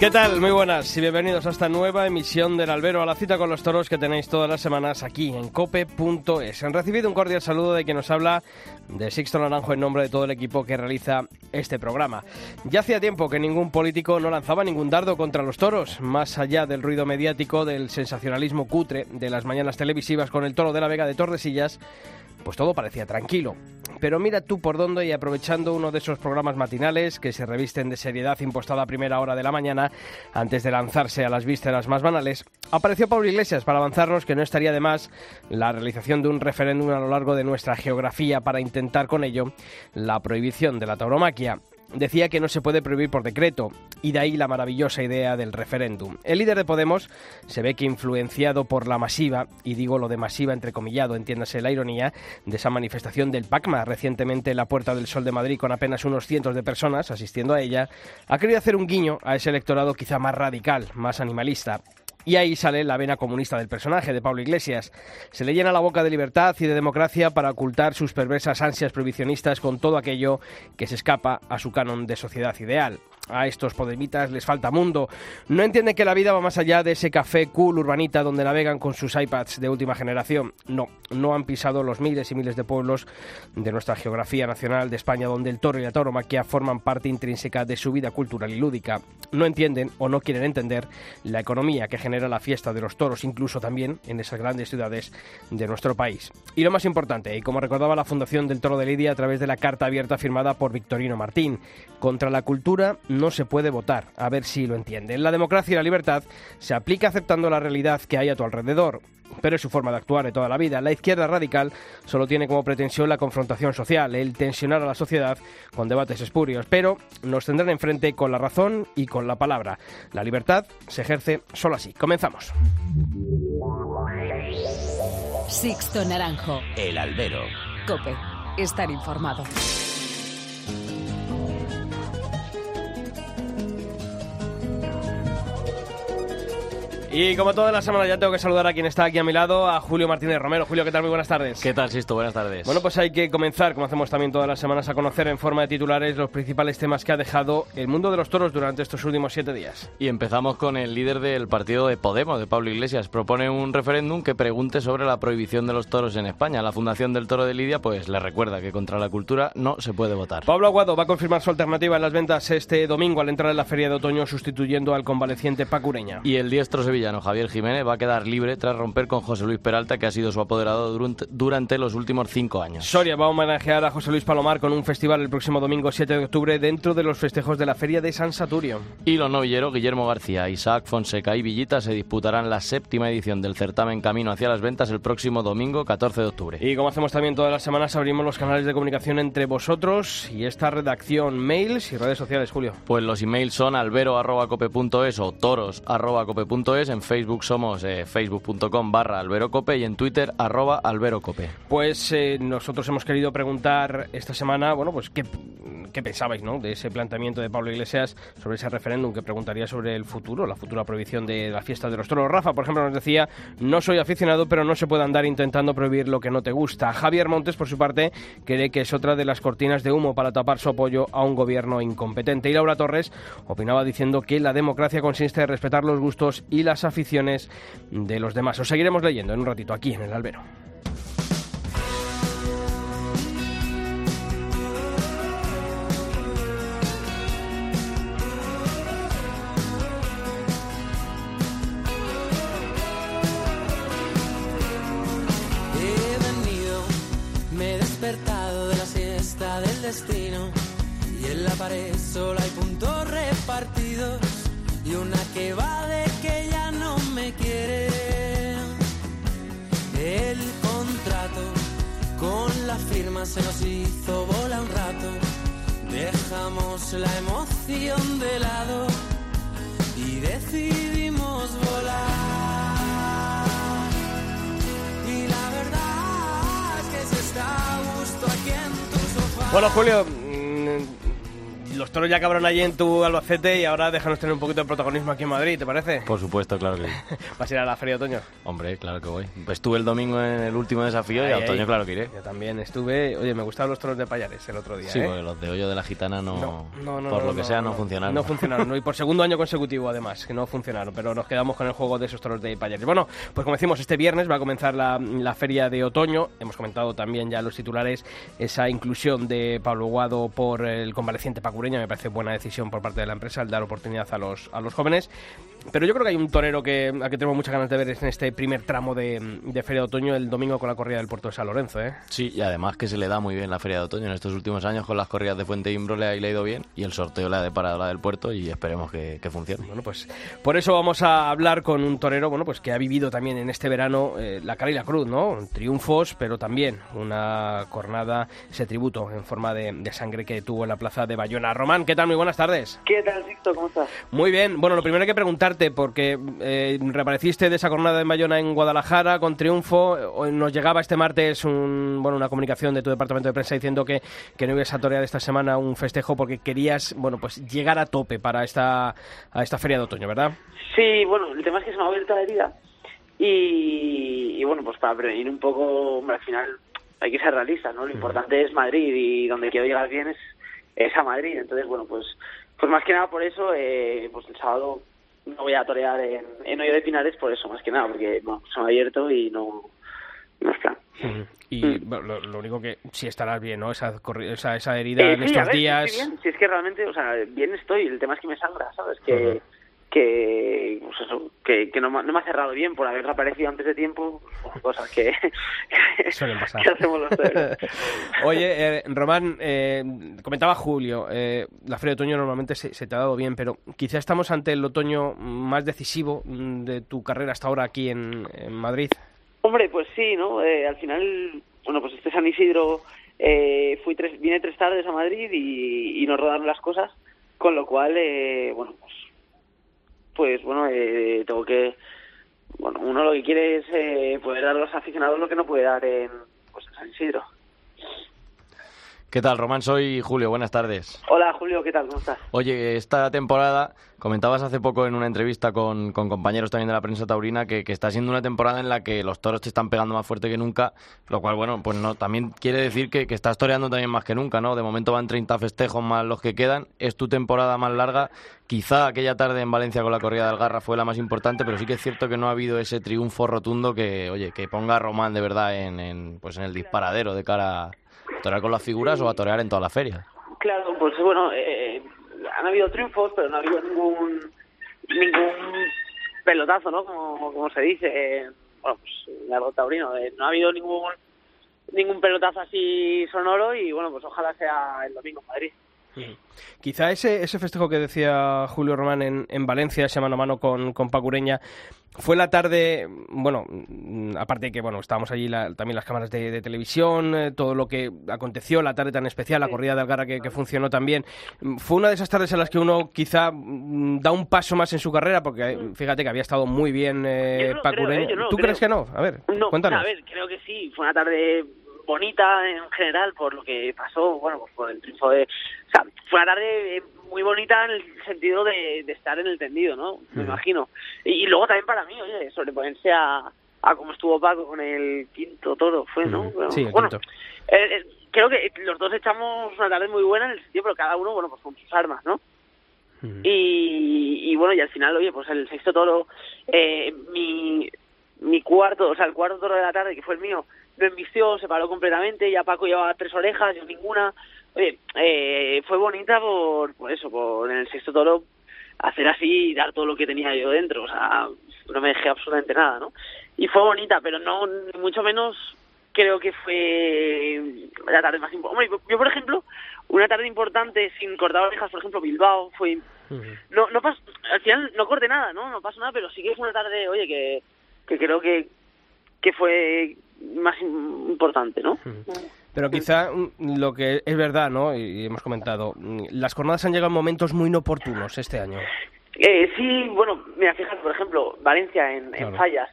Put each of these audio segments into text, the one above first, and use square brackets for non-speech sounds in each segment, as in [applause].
¿Qué tal? Muy buenas y bienvenidos a esta nueva emisión del Albero, a la cita con los toros que tenéis todas las semanas aquí en cope.es. Han recibido un cordial saludo de quien nos habla de Sixto Naranjo en nombre de todo el equipo que realiza este programa. Ya hacía tiempo que ningún político no lanzaba ningún dardo contra los toros, más allá del ruido mediático, del sensacionalismo cutre de las mañanas televisivas con el toro de la Vega de Tordesillas, pues todo parecía tranquilo. Pero mira tú por dónde y aprovechando uno de esos programas matinales que se revisten de seriedad impostada a primera hora de la mañana, antes de lanzarse a las vísceras más banales, apareció Pablo Iglesias para avanzarnos que no estaría de más la realización de un referéndum a lo largo de nuestra geografía para intentar con ello la prohibición de la tauromaquia decía que no se puede prohibir por decreto, y de ahí la maravillosa idea del referéndum. El líder de Podemos se ve que influenciado por la masiva, y digo lo de masiva entrecomillado, entiéndase la ironía, de esa manifestación del PACMA recientemente en la Puerta del Sol de Madrid con apenas unos cientos de personas asistiendo a ella, ha querido hacer un guiño a ese electorado quizá más radical, más animalista. Y ahí sale la vena comunista del personaje de Pablo Iglesias. Se le llena la boca de libertad y de democracia para ocultar sus perversas ansias prohibicionistas con todo aquello que se escapa a su canon de sociedad ideal a estos podemitas les falta mundo. No entienden que la vida va más allá de ese café cool urbanita donde navegan con sus iPads de última generación. No, no han pisado los miles y miles de pueblos de nuestra geografía nacional de España donde el toro y la tauromaquia forman parte intrínseca de su vida cultural y lúdica. No entienden o no quieren entender la economía que genera la fiesta de los toros, incluso también en esas grandes ciudades de nuestro país. Y lo más importante, y como recordaba la Fundación del Toro de Lidia a través de la carta abierta firmada por Victorino Martín, contra la cultura se puede votar. A ver si lo entienden. La democracia y la libertad se aplica aceptando la realidad que hay a tu alrededor. Pero es su forma de actuar de toda la vida. La izquierda radical solo tiene como pretensión la confrontación social, el tensionar a la sociedad con debates espurios. Pero nos tendrán enfrente con la razón y con la palabra. La libertad se ejerce solo así. Comenzamos. Sixto Naranjo. El albero. Cope. Estar informado. Y como toda la semana ya tengo que saludar a quien está aquí a mi lado, a Julio Martínez Romero. Julio, ¿qué tal? Muy buenas tardes. ¿Qué tal, Sisto? Buenas tardes. Bueno, pues hay que comenzar, como hacemos también todas las semanas, a conocer en forma de titulares los principales temas que ha dejado el mundo de los toros durante estos últimos siete días. Y empezamos con el líder del partido de Podemos, de Pablo Iglesias. Propone un referéndum que pregunte sobre la prohibición de los toros en España. La Fundación del Toro de Lidia, pues le recuerda que contra la cultura no se puede votar. Pablo Aguado va a confirmar su alternativa en las ventas este domingo al entrar en la feria de otoño, sustituyendo al convaleciente Pacureña. Y el diestro sevillano Javier Jiménez va a quedar libre tras romper con José Luis Peralta, que ha sido su apoderado durante, los últimos cinco años. Soria va a homenajear a José Luis Palomar con un festival el próximo domingo 7 de octubre dentro de los festejos de la Feria de San Saturio. Y los novilleros Guillermo García, Isaac Fonseca y Villita se disputarán la séptima edición del certamen Camino hacia las Ventas el próximo domingo 14 de octubre. Y como hacemos también todas las semanas, abrimos los canales de comunicación entre vosotros y esta redacción, mails y redes sociales, Julio. Pues los emails son albero.cope.es o toros.cope.es. En Facebook somos eh, facebook.com barra alberocope y en Twitter arroba alberocope. Pues eh, nosotros hemos querido preguntar esta semana, bueno, pues qué, qué pensabais, ¿no? De ese planteamiento de Pablo Iglesias sobre ese referéndum que preguntaría sobre el futuro, la futura prohibición de la fiesta de los toros. Rafa, por ejemplo, nos decía, no soy aficionado, pero no se puede andar intentando prohibir lo que no te gusta. Javier Montes, por su parte, cree que es otra de las cortinas de humo para tapar su apoyo a un gobierno incompetente. Y Laura Torres opinaba diciendo que la democracia consiste en respetar los gustos y las aficiones de los demás. Os seguiremos leyendo en un ratito aquí en el albero. Se nos hizo bola un rato, dejamos la emoción de lado y decidimos volar. Y la verdad es que se está a gusto aquí en tu sofá. Bueno, Julio, los toros ya acabaron allí en tu Albacete y ahora déjanos tener un poquito de protagonismo aquí en Madrid, ¿te parece? Por supuesto, claro que sí. [laughs] ¿Vas a ir a la Feria de Otoño? Hombre, claro que voy. Estuve el domingo en el último desafío y a otoño, claro que iré. Yo también estuve. Oye, me gustaban los toros de Payares el otro día. Sí, ¿eh? porque los de hoyo de la gitana no, No, no, no, por no, lo que sea, no, funcionaron. No funcionaron, ¿no? y por [laughs] segundo año consecutivo además, que no funcionaron, pero nos quedamos con el juego de esos toros de Payares. Bueno, pues como decimos, este viernes va a comenzar la, la feria de otoño. Hemos comentado también ya los titulares esa inclusión de Pablo Guado por el convaleciente me parece buena decisión por parte de la empresa el dar oportunidad a los, a los jóvenes. Pero yo creo que hay un torero que, a que tenemos muchas ganas de ver en este primer tramo de, de feria de otoño el domingo con la corrida del puerto de San Lorenzo. ¿eh? Sí, y además que se le da muy bien la feria de otoño en estos últimos años con las corridas de Fuente Imbro le ha, le ha ido bien y el sorteo le ha deparado la del puerto y esperemos que, que funcione. Bueno, pues por eso vamos a hablar con un torero, bueno, pues que ha vivido también en este verano eh, la cara y la cruz, ¿no? Triunfos, pero también una cornada, ese tributo en forma de, de sangre que tuvo en la plaza de Bayona. Román, ¿qué tal? Muy buenas tardes. ¿Qué tal, Sixto? ¿Cómo estás? Muy bien. Bueno, lo primero hay que porque eh, reapareciste de esa jornada en Bayona en Guadalajara con triunfo. Hoy Nos llegaba este martes un, bueno, una comunicación de tu departamento de prensa diciendo que, que no ibas a torear esta semana un festejo porque querías, bueno, pues llegar a tope para esta, a esta feria de otoño, ¿verdad? Sí, bueno, el tema es que se me ha abierto la herida y, y bueno, pues para prevenir un poco, hombre, al final hay que ser realista, ¿no? Lo importante es Madrid y donde quiero llegar bien es, es a Madrid. Entonces, bueno, pues pues más que nada por eso, eh, pues el sábado no voy a torear en, en Hoyo de Pinares por eso, más que nada, porque bueno, me ha abierto y no, no es plan. Y Mm. bueno, lo, lo único que sí estarás bien, ¿no? Esa, esa, esa herida Eh, en sí, estos ver, sí días. estoy bien. Si es que realmente, o sea, bien estoy. El tema es que me sangra, ¿sabes? Que. Que, pues eso, que, que no, me- no me ha cerrado bien por haber reaparecido antes de tiempo. Cosas que, [laughs] que, Suelen pasar. que hacemos los. [laughs] Oye, eh, Román, eh, comentaba Julio, eh, la feria de otoño normalmente se, se te ha dado bien, pero quizá estamos ante el otoño más decisivo mm, de tu carrera hasta ahora aquí en, en Madrid. Hombre, pues sí, ¿no? Eh, al final, bueno, pues este San Isidro eh, fui tres, vine tres tardes a Madrid y, y nos rodaron las cosas, con lo cual, eh, bueno, pues, pues bueno, eh, tengo que, bueno, uno lo que quiere es eh, poder dar a los aficionados lo que no puede dar en, pues, en San Isidro. ¿Qué tal, Román? Soy Julio, buenas tardes. Hola, Julio, ¿qué tal? ¿Cómo estás? Oye, esta temporada, comentabas hace poco en una entrevista con, con compañeros también de la prensa taurina que, que está siendo una temporada en la que los toros te están pegando más fuerte que nunca, lo cual, bueno, pues no también quiere decir que, que estás toreando también más que nunca, ¿no? De momento van 30 festejos más los que quedan, es tu temporada más larga. Quizá aquella tarde en Valencia con la corrida del Garra fue la más importante, pero sí que es cierto que no ha habido ese triunfo rotundo que, oye, que ponga a Román de verdad en, en, pues en el disparadero de cara a torear con las figuras o a torear en toda la feria. Claro, pues bueno, eh, han habido triunfos, pero no ha habido ningún ningún pelotazo, ¿no? Como, como se dice, eh, bueno, pues en algo taurino. eh, no ha habido ningún ningún pelotazo así sonoro y bueno, pues ojalá sea el domingo en Madrid. Quizá ese, ese festejo que decía Julio Román en, en Valencia, ese mano a mano con, con Pacureña, fue la tarde, bueno, mm, aparte de que bueno, estábamos allí la- también las cámaras de, de televisión, eh, todo lo que aconteció, la tarde tan especial, la corrida de Algarra que, que funcionó también, mm, fue una de esas tardes en las que uno quizá mm, da un paso más en su carrera, porque eh, fíjate que había estado muy bien eh, no creo, Pacureña. ¿eh? No ¿Tú creo. crees que no? A ver, No, cuéntanos. a ver, creo que sí, fue una tarde bonita en general por lo que pasó, bueno, pues por el triunfo de... O sea, fue una tarde eh, muy bonita en el sentido de, de estar en el tendido, ¿no? Me imagino. Y, y luego también para mí, oye, sobreponerse a, a cómo estuvo Paco con el quinto toro, fue, ¿no? Ujú. Bueno, Sí, el bueno, eh, eh, creo que los dos echamos una tarde muy buena en el sentido, pero cada uno, bueno, pues con sus armas, ¿no? Y, y bueno, y al final, oye, pues el sexto toro, eh, mi, mi cuarto, o sea, el cuarto toro de la tarde, que fue el mío, embistió, se paró completamente, ya Paco llevaba tres orejas, yo ninguna. Oye, eh, fue bonita por, por eso, por en el sexto toro hacer así y dar todo lo que tenía yo dentro, o sea, no me dejé absolutamente nada, ¿no? Y fue bonita, pero no, mucho menos creo que fue la tarde más importante. Yo, por ejemplo, una tarde importante sin cortar orejas, por ejemplo, Bilbao, fue no no pas- al final no corté nada no no pasó nada pero sí que fue una tarde oye que que creo que que fue más im- importante no Pero quizá mm, lo que es verdad, ¿no? Y hemos comentado, mm, las jornadas han llegado en momentos muy inoportunos este año. eh, sí bueno mira fíjate por ejemplo Valencia en, en Claro. fallas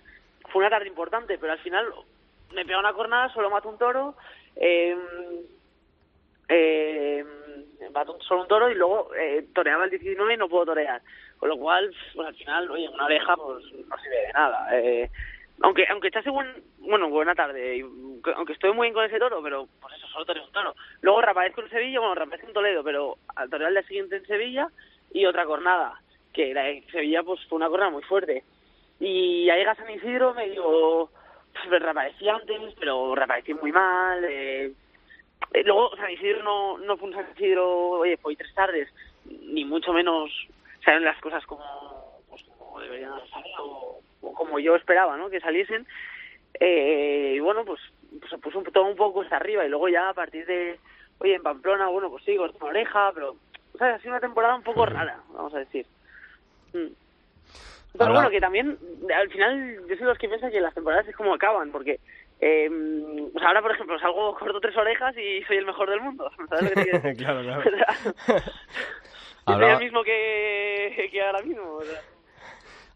fue una tarde importante pero al final me pega una cornada solo mato un toro eh, eh, mato solo un toro y luego eh, toreaba el 19 y no puedo torear. Con lo cual, pues al final, oye, una oreja pues no sirve de nada. Eh, aunque aunque echase buen, bueno, buena tarde, y, aunque estoy muy bien con ese toro, pero pues eso, solo toreo un toro. Luego reaparezco en Sevilla, bueno, reaparezco en Toledo, pero al torear el día siguiente en Sevilla y otra cornada, que la de Sevilla pues fue una cornada muy fuerte. Y ahí a San Isidro me digo, pues reaparecí antes, pero reaparecí muy mal, eh, eh, luego San Isidro no, no fue un San Isidro, oye, tres tardes, ni mucho menos salen las cosas como, pues, como deberían salir o, como yo esperaba, ¿no? Que saliesen. Eh, y bueno, pues, pues se puso todo un poco hasta arriba y luego ya a partir de, oye, en Pamplona, bueno, pues sí, con una oreja, pero, ¿sabes? Ha sido una temporada un poco rara, vamos a decir. Mm. Pero bueno, que también, al final, yo soy los que piensan que las temporadas es como acaban, porque eh, pues ahora, por ejemplo, salgo, corto tres orejas y soy el mejor del mundo. ¿Sabes lo que te [laughs] claro, claro. [laughs] soy el mismo que, que ahora mismo. O sea.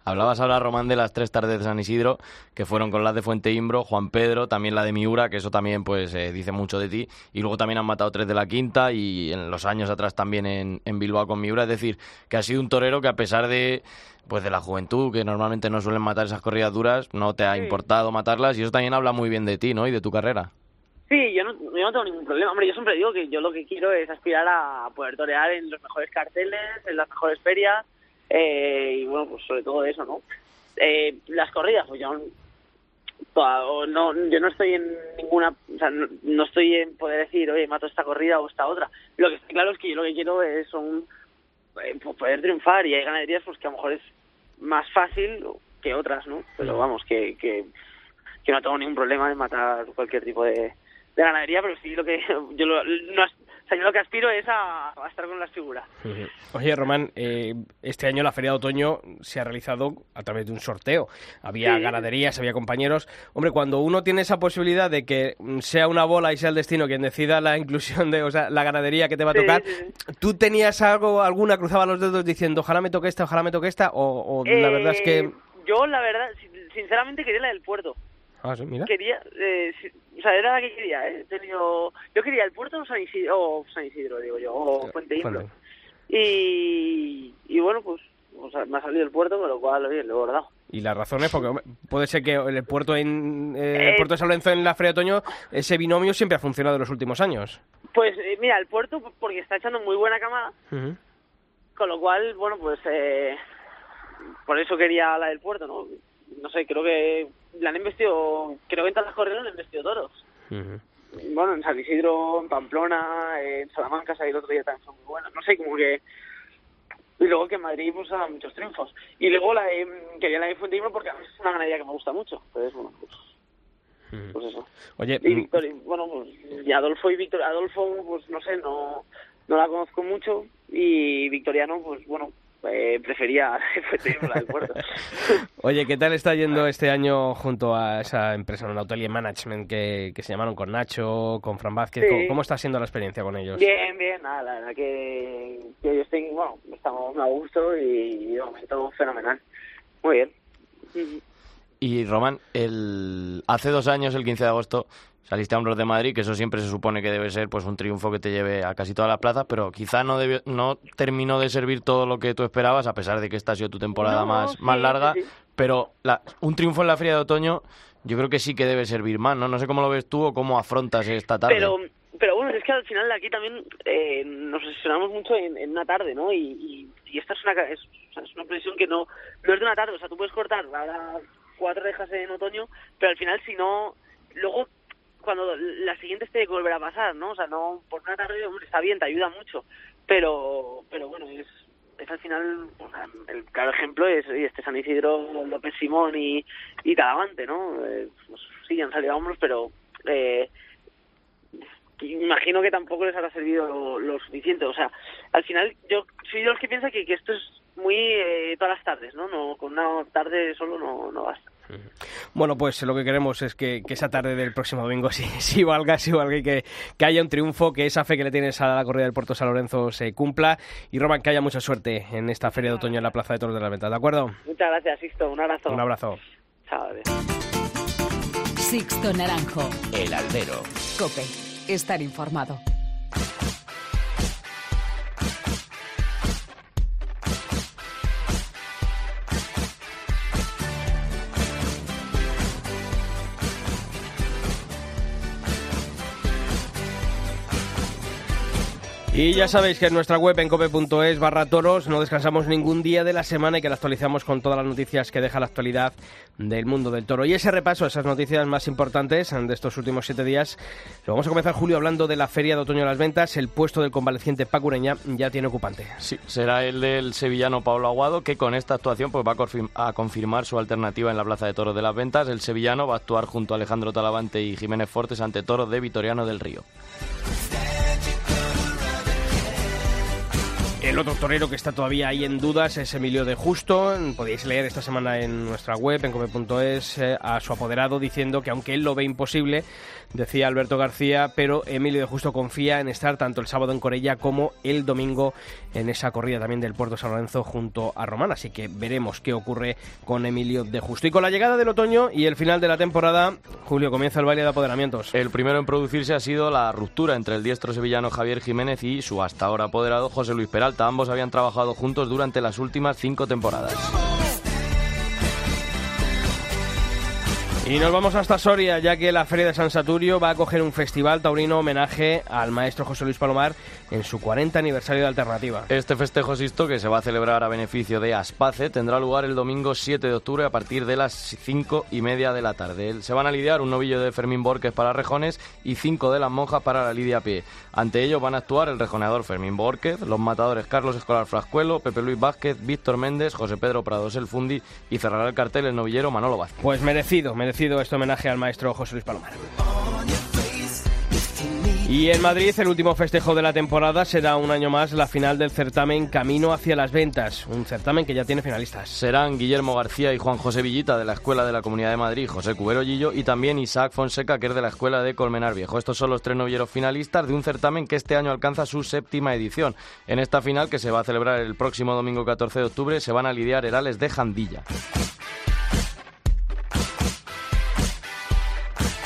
Hablabas ahora, Román, de las tres tardes de San Isidro, que fueron con las de Fuente Imbro, Juan Pedro, también la de Miura, que eso también pues eh, dice mucho de ti, y luego también han matado tres de la quinta y en los años atrás también en, en Bilbao con Miura, es decir, que ha sido un torero que a pesar de pues de la juventud, que normalmente no suelen matar esas corridas duras, no te ha Sí. importado matarlas y eso también habla muy bien de ti, ¿no? Y de tu carrera. Sí, yo no, yo no tengo ningún problema. Hombre, yo siempre digo que yo lo que quiero es aspirar a poder torear en los mejores carteles, en las mejores ferias, eh, y bueno, pues sobre todo eso, ¿no? Eh, las corridas, pues yo no, yo no estoy en ninguna, o sea, no, no estoy en poder decir, oye, mato esta corrida o esta otra. Lo que está claro es que yo lo que quiero es son, eh, pues, poder triunfar y hay ganaderías pues que a lo mejor es más fácil que otras, ¿no? Pero vamos, que, que, que no tengo ningún problema en matar cualquier tipo de, de ganadería, pero sí lo que [laughs] yo lo, no, sea, yo lo que aspiro es a, a estar con las figuras. Oye, Román, eh, este año la Feria de Otoño se ha realizado a través de un sorteo. Había Sí. ganaderías, había compañeros. Hombre, cuando uno tiene esa posibilidad de que sea una bola y sea el destino quien decida la inclusión de, o sea, la ganadería que te va a tocar, sí, sí. ¿tú tenías algo, alguna, cruzaba los dedos diciendo, ojalá me toque esta, ojalá me toque esta? O, o la verdad es que... Eh, Yo, la verdad, sin- sinceramente quería la del puerto. Ah, sí, mira. Quería, eh, o sea, era la que quería, ¿eh? He tenido- yo quería el puerto o San Isidro, o San Isidro digo yo, o Fuente Imbro. Y, y bueno, pues o sea, me ha salido el puerto, con lo cual, oye, lo he bordado. Y las razones, porque hombre, puede ser que el puerto en eh, el Eh, puerto de San Lorenzo en la Feria de Otoño, ese binomio siempre ha funcionado en los últimos años. Pues eh, mira, el puerto, porque está echando muy buena camada, con lo cual, bueno, pues eh, por eso quería la del puerto, ¿no? No sé, creo que la han investido, creo que en todas las corridas le han investido toros. Bueno, en San Isidro, en Pamplona, en Salamanca, ahí el otro día también fue muy buena. No sé, como que... Y luego que en Madrid pues ha muchos triunfos. Y luego la de, quería la de Fuente Imbro porque a mí es una ganadería que me gusta mucho. Entonces, bueno, pues, pues eso. Oye, Y mm, Víctor, y, bueno, pues y Adolfo y Víctor, Adolfo, pues no sé, no, no la conozco mucho. Y Victoriano, pues bueno, eh, prefería la del puerto. Oye, ¿qué tal está yendo este año junto a esa empresa, un Atelier Management que, que se llamaron con Nacho, con Fran Vázquez? Sí. ¿Cómo, cómo está siendo la experiencia con ellos? Bien, bien, nada, la verdad que, que yo estoy, bueno, estamos a gusto y de momento fenomenal. Muy bien. Y Román, el... hace dos años, el 15 de agosto, saliste a Hombros de Madrid, que eso siempre se supone que debe ser pues un triunfo que te lleve a casi todas las plazas, pero quizá no debió- no terminó de servir todo lo que tú esperabas, a pesar de que esta ha sido tu temporada No, más, sí, más larga. sí. Pero la- un triunfo en la Feria de Otoño, yo creo que sí que debe servir más, ¿no? No sé cómo lo ves tú o cómo afrontas esta tarde. Pero, pero bueno, es que al final aquí también eh, nos obsesionamos mucho en, en una tarde, ¿no? Y, y, y esta es una, es, es una presión que no, no es de una tarde, o sea, tú puedes cortar ahora cuatro rejas en otoño, pero al final si no, luego cuando la siguiente te volverá a pasar, ¿no? O sea, no, por una tarde, hombre, está bien, te ayuda mucho, pero, pero bueno, es, es al final, el claro ejemplo es este San Isidro, López Simón y, y Talavante, ¿no? Eh, pues, sí, han salido hombros, pero eh, imagino que tampoco les habrá servido lo, lo suficiente. O sea, al final yo soy de los que piensa que, que esto es muy eh, todas las tardes, ¿no? no Con una tarde solo no, no basta. Bueno, pues lo que queremos es que, que esa tarde del próximo domingo [laughs] sí, sí valga, sí valga y que, que haya un triunfo, que esa fe que le tienes a la corrida del Puerto San Lorenzo se cumpla. Y Roman, que haya mucha suerte en esta feria de otoño en la Plaza de Toros de la Venta, ¿de acuerdo? Muchas gracias, Sisto. Un abrazo. Un abrazo. Chao. Sixto Naranjo. El albero. Cope. Estar informado. Y ya sabéis que en nuestra web en cope.es barra toros no descansamos ningún día de la semana y que la actualizamos con todas las noticias que deja la actualidad del mundo del toro. Y ese repaso, esas noticias más importantes de estos últimos siete días, lo vamos a comenzar, Julio, hablando de la Feria de Otoño de las Ventas. El puesto del convaleciente Pacureña ya tiene ocupante. Sí, será el del sevillano Pablo Aguado, que con esta actuación pues, va a confirmar su alternativa en la Plaza de Toros de las Ventas. El sevillano va a actuar junto a Alejandro Talavante y Jiménez Fortes ante toros de Vitoriano del Río. El otro torero que está todavía ahí en dudas es Emilio de Justo. Podéis leer esta semana en nuestra web, en come.es, eh, a su apoderado diciendo que aunque él lo ve imposible, decía Alberto García, pero Emilio de Justo confía en estar tanto el sábado en Corella como el domingo en esa corrida también del Puerto San Lorenzo junto a Román. Así que veremos qué ocurre con Emilio de Justo. Y con la llegada del otoño y el final de la temporada, Julio, comienza el baile de apoderamientos. El primero en producirse ha sido la ruptura entre el diestro sevillano Javier Jiménez y su hasta ahora apoderado José Luis Peralta. Ambos habían trabajado juntos durante las últimas cinco temporadas. Y nos vamos hasta Soria, ya que la Feria de San Saturio va a coger un festival taurino homenaje al maestro José Luis Palomar en su 40 aniversario de Alternativa. Este festejo Sisto, que se va a celebrar a beneficio de Aspace, tendrá lugar el domingo 7 de octubre a partir de las 5 y media de la tarde. Se van a lidiar un novillo de Fermín Borges para rejones y cinco de las monjas para la lidia pie. Ante ellos van a actuar el rejoneador Fermín Borges, los matadores Carlos Escolar Frascuelo, Pepe Luis Vázquez, Víctor Méndez, José Pedro Prados El Fundi y cerrará el cartel el novillero Manolo Vázquez. Pues merecido, merecido este homenaje al maestro José Luis Palomar. Y en Madrid, el último festejo de la temporada será un año más la final del certamen Camino hacia las Ventas, un certamen que ya tiene finalistas. Serán Guillermo García y Juan José Villita de la Escuela de la Comunidad de Madrid, José Cubero Gillo y también Isaac Fonseca, que es de la Escuela de Colmenar Viejo. Estos son los tres novilleros finalistas de un certamen que este año alcanza su séptima edición. En esta final, que se va a celebrar el próximo domingo 14 de octubre, se van a lidiar herales de Jandilla.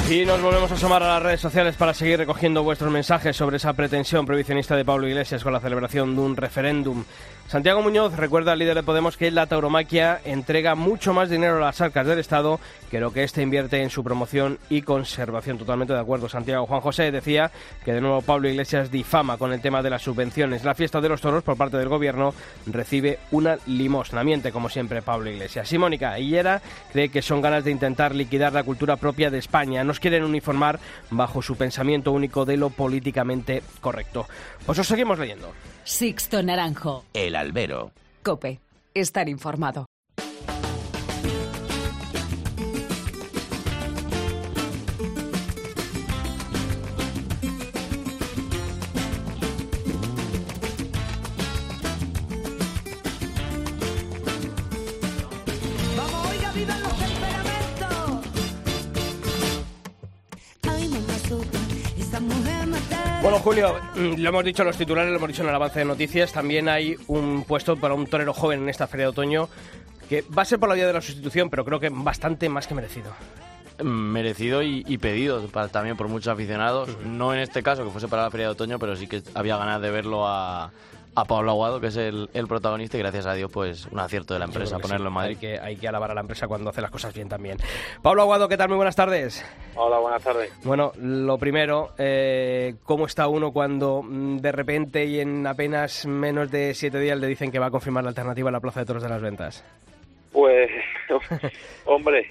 Y nos volvemos a asomar a las redes sociales para seguir recogiendo vuestros mensajes sobre esa pretensión prohibicionista de Pablo Iglesias con la celebración de un referéndum Santiago Muñoz recuerda al líder de Podemos que la tauromaquia entrega mucho más dinero a las arcas del Estado que lo que éste invierte en su promoción y conservación. Totalmente de acuerdo, Santiago. Juan José decía que de nuevo Pablo Iglesias difama con el tema de las subvenciones. La fiesta de los toros por parte del gobierno recibe una limosna. Miente, como siempre, Pablo Iglesias. Y Mónica Hillera cree que son ganas de intentar liquidar la cultura propia de España. Nos quieren uniformar bajo su pensamiento único de lo políticamente correcto. Pues os seguimos leyendo. Sixto Naranjo. El albero. Cope. Estar informado. Julio, mm, lo hemos dicho en los titulares, lo hemos dicho en el avance de noticias, también hay un puesto para un torero joven en esta feria de otoño que va a ser por la vía de la sustitución, pero creo que bastante más que merecido. Merecido y, pedido también por muchos aficionados. No en este caso que fuese para la feria de otoño, pero sí que había ganas de verlo a, a Pablo Aguado, que es el, protagonista, y gracias a Dios, pues un acierto de la empresa ponerlo en Madrid. Hay que, hay que alabar a la empresa cuando hace las cosas bien también. Pablo Aguado, ¿qué tal? Muy buenas tardes. Hola, buenas tardes. Bueno, lo primero, eh, ¿cómo está uno cuando mm, de repente y en apenas menos de siete días le dicen que va a confirmar la alternativa a la Plaza de Toros de las Ventas? Pues, [laughs] hombre,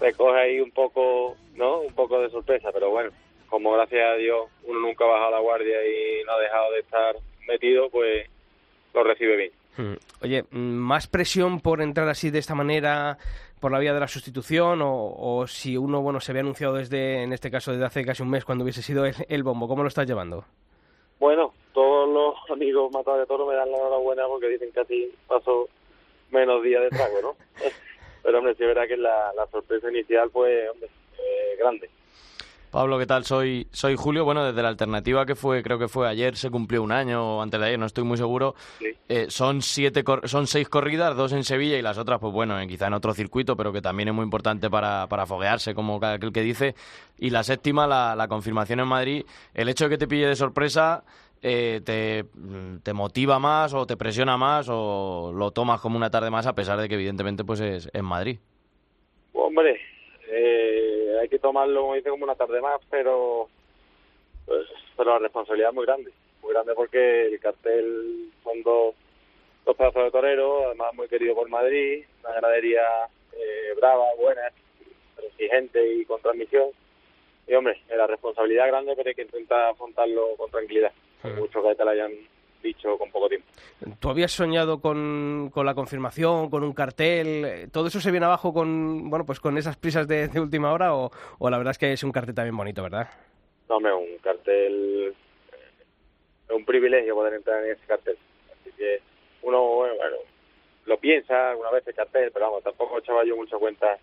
me coge ahí un poco, ¿no? Un poco de sorpresa, pero bueno, como gracias a Dios uno nunca ha bajado la guardia y no ha dejado de estar metido, pues lo recibe bien. Hmm. Oye, ¿más presión por entrar así de esta manera por la vía de la sustitución o, si uno bueno se había anunciado desde, en este caso, desde hace casi un mes cuando hubiese sido el, bombo? ¿Cómo lo estás llevando? Bueno, todos los amigos matados de toro me dan la enhorabuena porque dicen que así pasó menos días de trago, ¿no? [laughs] Pero, hombre, sí verdad que la, sorpresa inicial fue, hombre, eh, grande. Pablo, ¿qué tal? Soy, soy Julio. Bueno, desde la alternativa que fue, creo que fue ayer, se cumplió un año o antes de ayer, no estoy muy seguro. Eh, son siete, son seis corridas, dos en Sevilla y las otras, pues bueno, quizá en otro circuito, pero que también es muy importante para, para foguearse, como aquel que dice. Y la séptima, la, la confirmación en Madrid. El hecho de que te pille de sorpresa, eh, te, te, motiva más o te presiona más o lo tomas como una tarde más a pesar de que evidentemente pues es en Madrid. Hombre, eh, hay que tomarlo, como dice, como una tarde más, pero, pues, pero la responsabilidad es muy grande. muy grande porque el cartel son dos, dos pedazos de torero, además muy querido por Madrid, una ganadería eh, brava, buena, exigente y con transmisión. Y hombre, la responsabilidad grande, pero hay que intentar afrontarlo con tranquilidad, mucho que te la hayan dicho con poco tiempo. ¿Tú habías soñado con, con, la confirmación, con un cartel? ¿Todo eso se viene abajo con bueno pues con esas prisas de, última hora o, o, la verdad es que es un cartel también bonito, verdad? No, hombre, un cartel... Es un privilegio poder entrar en ese cartel. Así que uno, bueno, lo piensa alguna vez el cartel, pero vamos, tampoco echaba yo mucha cuenta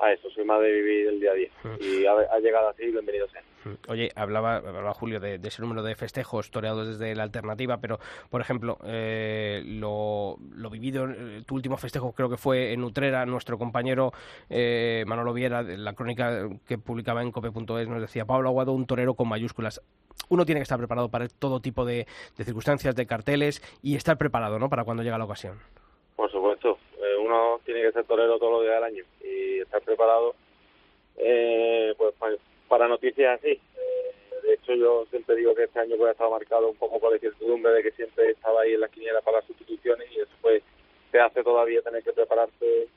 a eso, soy más de vivir el día a día. Mm. Y ha, llegado así, bienvenido sea. Mm. Oye, hablaba, hablaba Julio de, ese número de festejos toreados desde la alternativa, pero, por ejemplo, eh, lo, lo, vivido, en tu último festejo creo que fue en Utrera, nuestro compañero eh, Manolo Viera, la crónica que publicaba en cope.es, nos decía, Pablo Aguado, un torero con mayúsculas. Uno tiene que estar preparado para todo tipo de, de circunstancias, de carteles y estar preparado, ¿no?, para cuando llega la ocasión. Uno tiene que ser torero todos los días del año y estar preparado eh, pues para, noticias así. Eh, de hecho, yo siempre digo que este año puede estar marcado un poco por la incertidumbre de que siempre estaba ahí en la quiniela para las sustituciones y eso pues te hace todavía tener que prepararte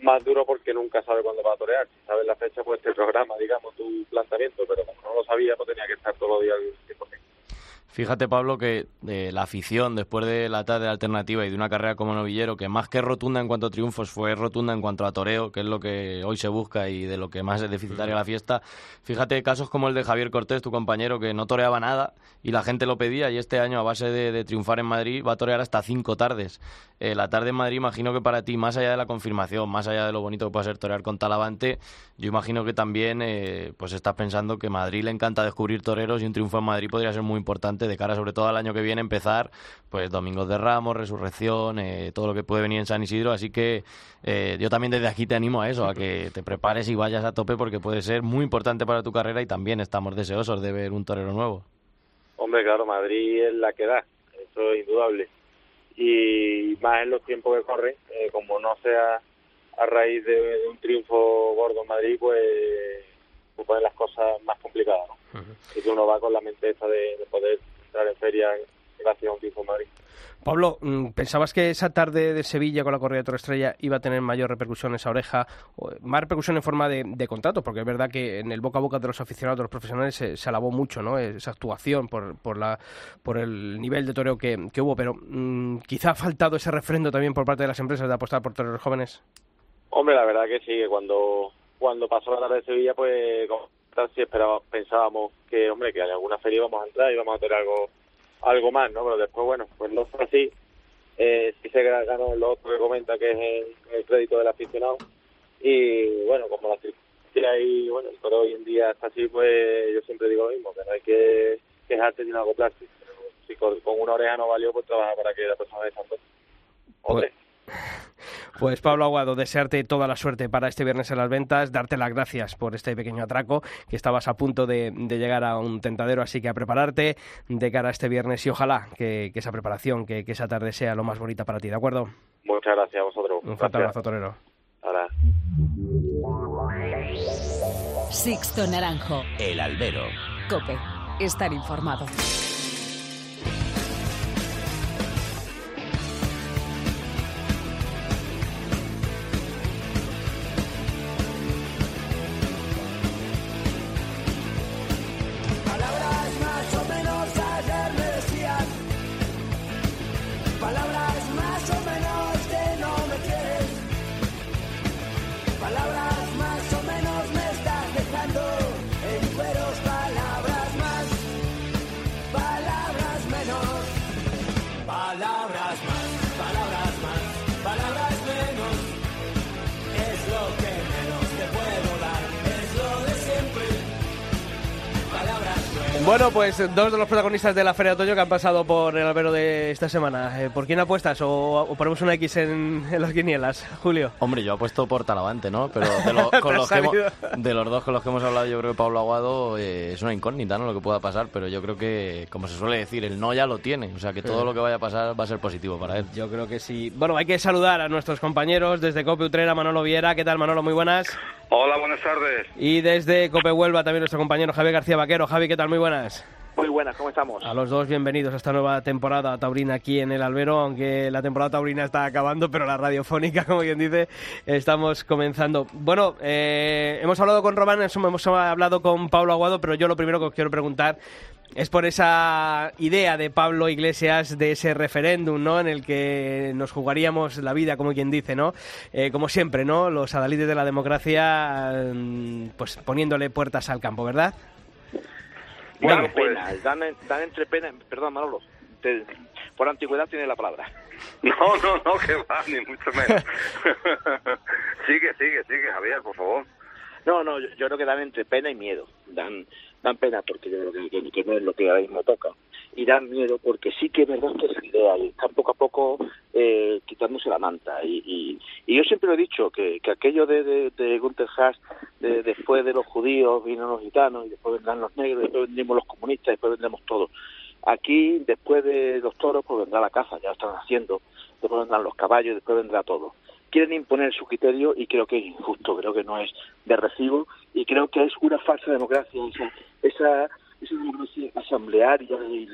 más duro porque nunca sabe cuándo va a torear. Si sabes la fecha, pues te programa, digamos, tu planteamiento, pero como no lo sabía, pues tenía que estar todos los días al 100%. Fíjate, Pablo, que eh, la afición, después de la tarde alternativa y de una carrera como novillero, que más que rotunda en cuanto a triunfos, fue rotunda en cuanto a toreo, que es lo que hoy se busca y de lo que más es deficitaria la fiesta. Fíjate casos como el de Javier Cortés, tu compañero, que no toreaba nada y la gente lo pedía, y este año, a base de, triunfar en Madrid, va a torear hasta cinco tardes. Eh, la tarde en Madrid, imagino que para ti, más allá de la confirmación, más allá de lo bonito que puede ser torear con Talavante, yo imagino que también eh, pues estás pensando que Madrid le encanta descubrir toreros y un triunfo en Madrid podría ser muy importante de cara sobre todo al año que viene empezar pues Domingos de Ramos, Resurrección, eh, todo lo que puede venir en San Isidro, así que eh, yo también desde aquí te animo a eso, a que te prepares y vayas a tope porque puede ser muy importante para tu carrera y también estamos deseosos de ver un torero nuevo. Hombre, claro, Madrid es la que da, eso es indudable. Y más en los tiempos que corren, eh, como no sea a raíz de, un triunfo gordo en Madrid, pues, pues ponen las cosas más complicadas. ¿no? Y que uno va con la mente esa de, poder entrar en feria gracias a un en Madrid. Pablo, mm, ¿pensabas que esa tarde de Sevilla con la corrida de Toro Estrella iba a tener mayor repercusión en esa oreja? Más repercusión en forma de, contrato, porque es verdad que en el boca a boca de los aficionados, de los profesionales, se, alabó mucho ¿no? esa actuación por, por, la, por el nivel de toreo que, hubo, pero mm, quizá ha faltado ese refrendo también por parte de las empresas de apostar por toreros jóvenes. Hombre, la verdad que sí, que cuando, cuando pasó la tarde de Sevilla, pues sí esperaba, pensábamos que, hombre, que en alguna feria íbamos a entrar y íbamos a tener algo algo más, ¿no? Pero después, bueno, pues no fue así. Eh, sí se ganó lo otro que comenta, que es el, crédito del aficionado. Y bueno, como la circunstancia y bueno, pero hoy en día está así, pues yo siempre digo lo mismo, que no hay que quejarte ni acoplarse. Si con, una oreja no valió, pues trabaja para que la persona de Santos. Pues Pablo Aguado, desearte toda la suerte para este viernes en las ventas, darte las gracias por este pequeño atraco, que estabas a punto de, llegar a un tentadero, así que a prepararte de cara a este viernes y ojalá que, esa preparación, que, esa tarde sea lo más bonita para ti, ¿de acuerdo? Muchas gracias a vosotros. Un fuerte abrazo, torero. Ahora. Sixto Naranjo. El albero. Cope. Estar informado. Bueno, pues dos de los protagonistas de la Feria de Otoño que han pasado por el albero de esta semana. Eh, ¿Por quién apuestas o, ponemos una X en, las quinielas, Julio? Hombre, yo apuesto por Talavante, ¿no? Pero de, [laughs] los de los dos con los que hemos hablado, yo creo que Pablo Aguado eh, es una incógnita, ¿no? Lo que pueda pasar, pero yo creo que, como se suele decir, el no ya lo tiene. O sea, que todo lo que vaya a pasar va a ser positivo para él. Yo creo que sí. Bueno, hay que saludar a nuestros compañeros desde Cope Utrera, Manolo Viera. ¿Qué tal, Manolo? Muy buenas. Hola, buenas tardes. Y desde Cope Huelva también nuestro compañero Javier García Vaquero. Javi, ¿qué tal? Muy buenas. Muy buenas, ¿cómo estamos? A los dos bienvenidos a esta nueva temporada taurina aquí en el Albero, aunque la temporada taurina está acabando, pero la radiofónica, como quien dice, estamos comenzando. Bueno, eh, hemos hablado con Román, hemos hablado con Pablo Aguado, pero yo lo primero que os quiero preguntar es por esa idea de Pablo Iglesias de ese referéndum, ¿no? En el que nos jugaríamos la vida, como quien dice, ¿no? Eh, como siempre, ¿no? Los adalides de la democracia, mm, pues poniéndole puertas al campo, ¿verdad? Bueno, dan pues... pena, dan, entre pena, perdón Manolo, por antigüedad tiene la palabra. [laughs] No, no, no, que va, ni mucho menos. [laughs] sigue, sigue, sigue, Javier, por favor. No, no, yo, creo que dan entre pena y miedo. Dan, dan pena porque yo creo que, no es lo que ahora mismo toca. Y miedo porque sí que es verdad que es idea y están poco a poco eh, quitándose la manta. Y, y, yo siempre lo he dicho, que, que aquello de, de, de Gunther Haas, de, después de los judíos vienen los gitanos y después vendrán los negros, después vendremos los comunistas, después vendremos todos. Aquí, después de los toros, pues vendrá la caza, ya lo están haciendo, después vendrán los caballos, después vendrá todo quieren imponer su criterio y creo que es injusto, creo que no es de recibo y creo que es una falsa democracia, esa, esa, esa democracia asamblearia y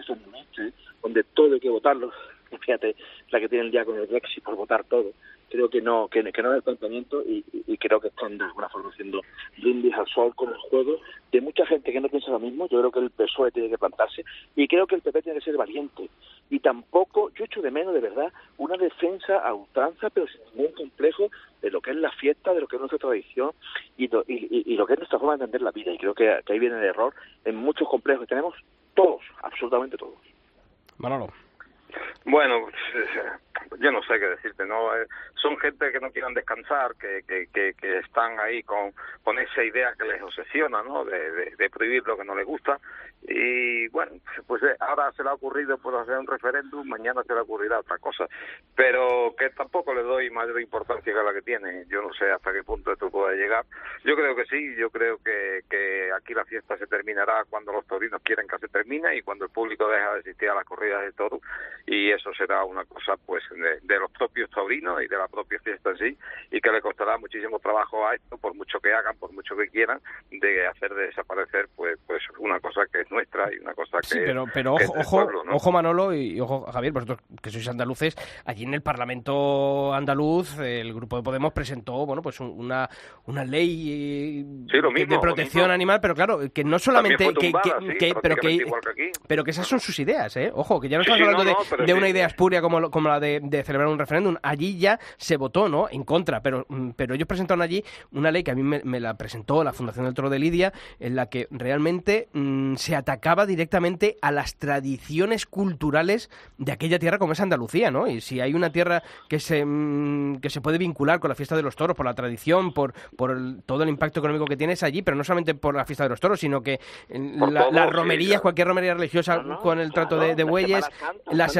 donde todo hay que votarlo, [laughs] fíjate la que tiene el día con el Brexit por votar todo, creo que no que, no es el planteamiento y, y, creo que están de alguna forma haciendo brindis al sol con el juego de mucha gente que no piensa lo mismo. Yo creo que el PSOE tiene que plantarse y creo que el PP tiene que ser valiente. Y tampoco, yo echo de menos de verdad una defensa a ultranza, pero sin ningún complejo de lo que es la fiesta, de lo que es nuestra tradición y lo, que es nuestra forma de entender la vida. Y creo que, que ahí viene el error en muchos complejos que tenemos todos, absolutamente todos. Manolo. Bueno, [laughs] yo no sé qué decirte, ¿no? Eh, son gente que no quieren descansar, que, que, que, están ahí con, con esa idea que les obsesiona, ¿no? De, de, prohibir lo que no les gusta. Y bueno, pues eh, ahora se le ha ocurrido por hacer un referéndum, mañana se le ocurrirá otra cosa. Pero que tampoco le doy mayor importancia que la que tiene. Yo no sé hasta qué punto esto puede llegar. Yo creo que sí, yo creo que, que aquí la fiesta se terminará cuando los torinos quieren que se termine y cuando el público deja de asistir a las corridas de toros. Y eso será una cosa, pues, de, los propios taurinos y de la propia fiesta en sí, y que le costará muchísimo trabajo a esto, por mucho que hagan, por mucho que quieran, de hacer desaparecer pues pues una cosa que es nuestra y una cosa que sí, pero, pero ojo, ojo, Manolo y ojo Javier, vosotros que sois andaluces, allí en el Parlamento andaluz el grupo de Podemos presentó, bueno, pues una, una ley de protección animal, pero claro, que no solamente que, pero que, pero que esas son sus ideas, ¿eh? Ojo, que ya no estamos hablando de, de, una idea espuria como, como la de, de celebrar un referéndum. Allí ya se votó, ¿no? En contra, pero, mm, pero ellos presentaron allí una ley que a mí me, la presentó la Fundación del Toro de Lidia, en la que realmente mm, se atacaba directamente a las tradiciones culturales de aquella tierra como es Andalucía, ¿no? Y si hay una tierra que se, mm, que se puede vincular con la fiesta de los toros, por la tradición, por, por todo el impacto económico que tienes allí, pero no solamente por la fiesta de los toros, sino que las romerías, cualquier romería religiosa con el trato de, bueyes, la Semana Santa,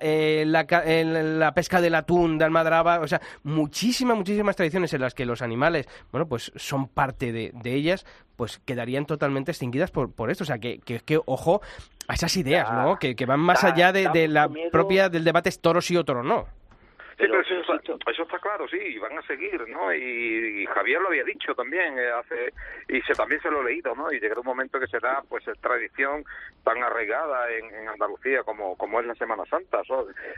eh, la, la pesca del atún de Almadraba, o sea, muchísimas, muchísimas tradiciones en las que los animales, bueno, pues son parte de, ellas, pues quedarían totalmente extinguidas por, por esto. O sea, que, que, que ojo a esas ideas, ¿no? Que, que van más allá de, de la propia del debate es toro sí o toro no. Sí, pero eso, está, claro, sí, van a seguir, ¿no? Y, Javier lo había dicho también, eh, hace y se, también se lo he leído, ¿no? Y llegará un momento que será, pues, tradición tan arraigada en, en Andalucía como, como es la Semana Santa.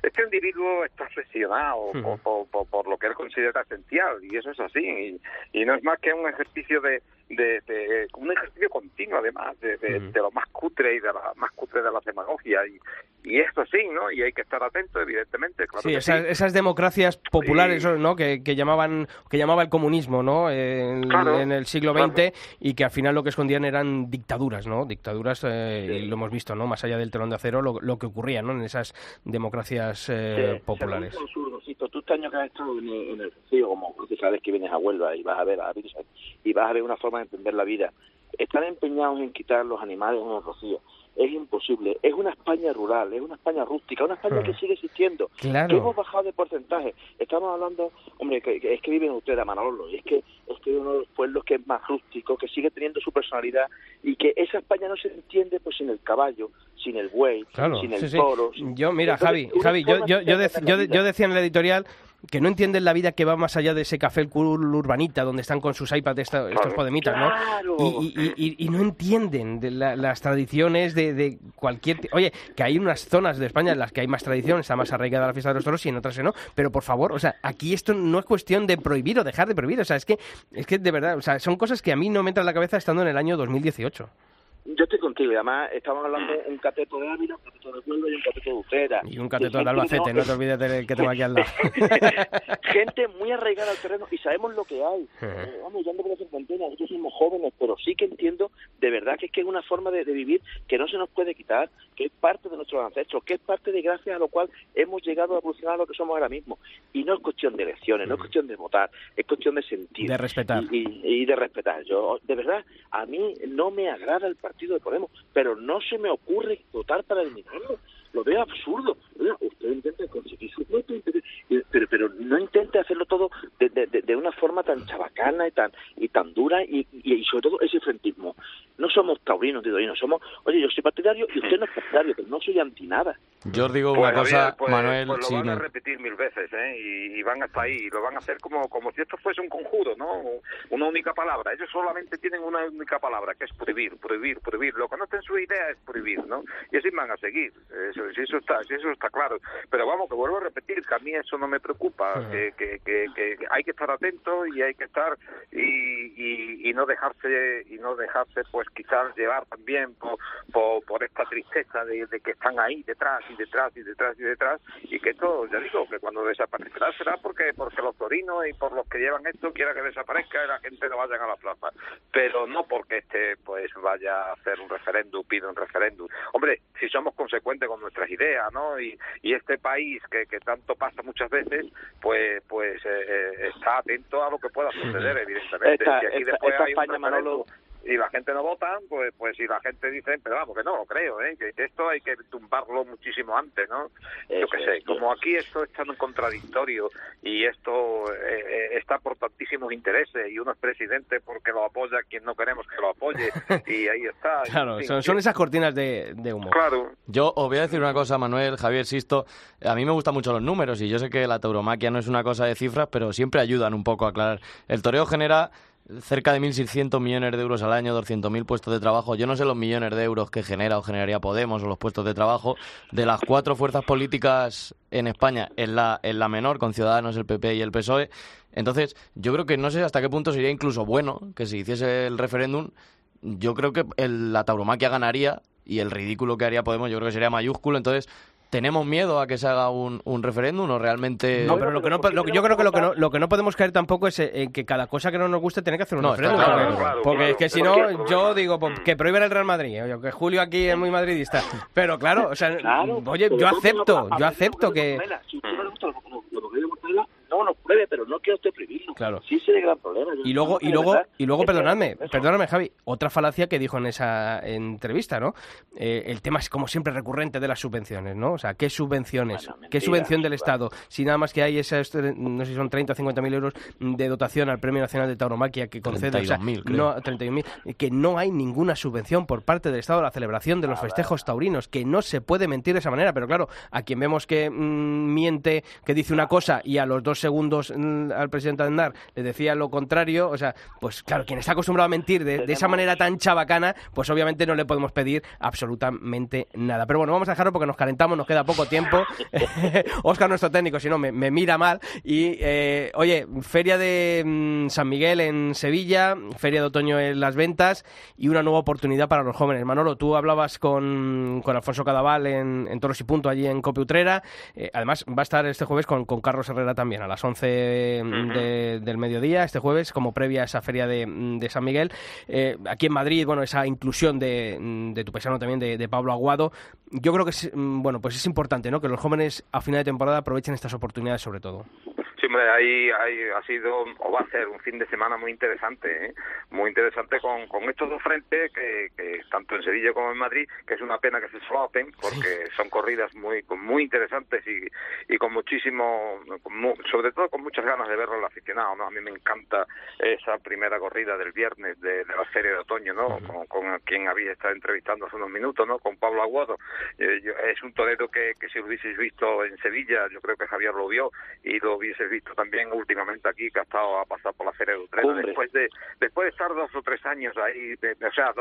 este individuo está obsesionado por, por, por, lo que él considera esencial, y eso es así, y, y no es más que un ejercicio de, de, un ejercicio continuo además de, de, lo más cutre y de la más cutre de la demagogia. Y, y esto sí no y hay que estar atento evidentemente claro sí, esas, democracias populares no que, que, llamaban que llamaba el comunismo no en, el siglo XX y que al final lo que escondían eran dictaduras no dictaduras eh, y lo hemos visto no más allá del telón de acero lo, lo que ocurría no en esas democracias eh, populares tú este año que has estado en el, en río, como sabes que vienes a Huelva y vas a ver a y vas a ver una forma de entender la vida, están empeñados en quitar los animales en el rocío. Es imposible. Es una España rural, es una España rústica, una España que sigue existiendo. Claro. Que hemos bajado de porcentaje. Estamos hablando, hombre, que, es que viven ustedes a Manolo, y es que es que uno de los pueblos que es más rústico, que sigue teniendo su personalidad y que esa España no se entiende pues sin el caballo, sin el buey, sin el toro. Yo, mira, Javi, Javi, yo, yo, yo, yo, decía en el editorial que no entienden la vida que va más allá de ese café el cool urbanita donde están con sus iPads estos podemitas, ¿no? Claro. Y, y- y- y no entienden de la- las tradiciones de, de cualquier... Oye, que hay unas zonas de España en las que hay más tradición, está más arraigada la fiesta de los toros y en otras no, pero por favor, o sea, aquí esto no es cuestión de prohibir o dejar de prohibir, o sea, es que, es que de verdad, o sea, son cosas que a mí no me entran en la cabeza estando en el año 2018. Yo estoy contigo, y además estamos hablando de un cateto de Ávila, un cateto de Huelva y un cateto de Utrera. Y un cateto Y de Albacete, no te olvides del que tengo aquí al lado. [laughs] gente muy arraigada al terreno y sabemos lo que hay. Eh, vamos, yo ando por la cincuentena, nosotros somos jóvenes, pero sí que entiendo de verdad que es que es una forma de, de vivir que no se nos puede quitar, que es parte de nuestros ancestros, que es parte de gracias a lo cual hemos llegado a evolucionar a lo que somos ahora mismo. Y no es cuestión de elecciones, no es cuestión de votar, es cuestión de sentir. De respetar. Y, y- y de respetar. Yo, de verdad, a mí no me agrada el partido de Podemos, pero no se me ocurre votar para eliminarlo. Lo veo absurdo. Usted intenta conseguir su voto, intente- eh, pero, pero no intente hacerlo todo de, de- de- de una forma tan chabacana y tan y tan dura y, y, y sobre todo ese frentismo. No somos taurinos, no somos, oye, yo soy partidario y usted no es partidario, pero no soy anti nada. Yo os digo Pues, una cosa, Javier, pues, Manuel, pues lo van a repetir mil veces, ¿eh? Y, y van hasta ahí, y lo van a hacer como, como si esto fuese un conjuro, ¿no? Una única palabra. Ellos solamente tienen una única palabra, que es prohibir, prohibir, prohibir. Lo que no está en su idea es prohibir, ¿no? Y así van a seguir. Eso, si eso está, si eso está claro. Pero vamos, que vuelvo a repetir, que a mí eso no me preocupa, que, que, que, que hay que estar atento y hay que estar y, y, y no dejarse y no dejarse, pues quizás llevar también por, por, por esta tristeza de, de que están ahí detrás y detrás y detrás y detrás y que esto, ya digo, que cuando desaparecerá será porque porque los torinos y por los que llevan esto quiera que desaparezca y la gente no vaya a la plaza, pero no porque este pues vaya a hacer un referéndum, pide un referéndum. Hombre, si somos consecuentes con nuestras ideas, ¿no? Y, y este país que, que tanto pasa muchas veces, pues pues eh, eh, está atento a lo que pueda suceder, evidentemente. Esta- si aquí esta- después esta hay un España, Manolo, referéndum y la gente no vota, pues pues si la gente dice, pero vamos, que no lo creo, ¿eh? que, esto hay que tumbarlo muchísimo antes, ¿no? Yo qué sé, es, como aquí esto es tan contradictorio y esto eh, eh, está por tantísimos intereses y uno es presidente porque lo apoya quien no queremos que lo apoye [laughs] y ahí está. Claro, En fin, son, son esas cortinas de, de humo. Claro, Yo os voy a decir una cosa, Manuel, Javier, Sisto. A mí me gustan mucho los números y yo sé que la tauromaquia no es una cosa de cifras, pero siempre ayudan un poco a aclarar. El toreo genera cerca de 1.600 millones de euros al año, 200.000 puestos de trabajo. Yo no sé los millones de euros que genera o generaría Podemos o los puestos de trabajo. De las cuatro fuerzas políticas en España, es la, es la menor, con Ciudadanos, el PP y el PSOE. Entonces, yo creo que no sé hasta qué punto sería incluso bueno que se hiciese el referéndum. Yo creo que el- la tauromaquia ganaría y el ridículo que haría Podemos yo creo que sería mayúsculo. Entonces, ¿tenemos miedo a que se haga un, un referéndum o realmente...? No, pero lo que no, lo que- yo creo que lo que no, lo que no podemos caer tampoco es en que cada cosa que no nos guste tiene que hacer un No, referéndum. claro, porque claro, porque claro. es que si no, yo digo pues, que prohíben el Real Madrid. Oye, que Julio aquí es muy madridista. Pero claro, o sea, Claro, oye, yo acepto, yo acepto que... no nos pruebe, pero no quiero usted prohibirlo. Claro. Sí, ese es el gran problema. Yo- Y luego, y luego, y luego, perdonadme, eso. perdóname, Javi, otra falacia que dijo en esa entrevista, ¿no? Eh, el tema es como siempre recurrente de las subvenciones, ¿no? O sea, ¿qué subvenciones? Bueno, ¿Qué subvención del claro. Estado? Si nada más que hay esas, tre- no sé si son 30 o 50 mil euros de dotación al Premio Nacional de Tauromaquia que concede, o sea, 32.000, creo. no, 31.000, que no hay ninguna subvención por parte del Estado a la celebración de los festejos taurinos, que no se puede mentir de esa manera, pero claro, a quien vemos que mm, miente, que dice una cosa y a los dos segundos mm, al presidente Aznar le decía lo contrario, o sea, pues claro, quien está acostumbrado a mentir de, de esa manera tan chabacana, pues obviamente no le podemos pedir absolutamente nada. Pero bueno, vamos a dejarlo porque nos calentamos, nos queda poco tiempo. [laughs] [laughs] Oscar, nuestro técnico, si no, me, me mira mal. Y, eh, oye, Feria de mm, San Miguel en Sevilla, Feria de Otoño en Las Ventas y una nueva oportunidad para los jóvenes. Manolo, tú hablabas con, con Alfonso Cadaval en, en Toros y Punto, allí en Cope Utrera. Eh, además, va a estar este jueves con, con Carlos Herrera también, a las 11 de- del mediodía, este jueves, como previa a esa Feria de, de San Miguel. Eh, aquí en Madrid, bueno, esa inclusión de, de tu paisano también, de, Pablo Aguado. Yo creo que es, mm, bueno, pues es importante, ¿no? Que los jóvenes a final de temporada aprovechen estas oportunidades sobre todo. Hombre, ahí, ahí ha sido o va a ser un fin de semana muy interesante, ¿eh? muy interesante con, con estos dos frentes que, que tanto en Sevilla como en Madrid, que es una pena que se solapen porque son corridas muy muy interesantes y, y con muchísimo, sobre todo con muchas ganas de verlo al aficionado, ¿no? A mí me encanta esa primera corrida del viernes de, la serie de otoño, ¿no? con, quien había estado entrevistando hace unos minutos, ¿no? Con Pablo Aguado. Eh, es un torero que, que si lo hubieseis visto en Sevilla, yo creo que Javier lo vio y lo hubieses visto también últimamente aquí, que ha estado a pasar por la feria de Utrera. Después de, después de estar dos o tres años ahí, o sea,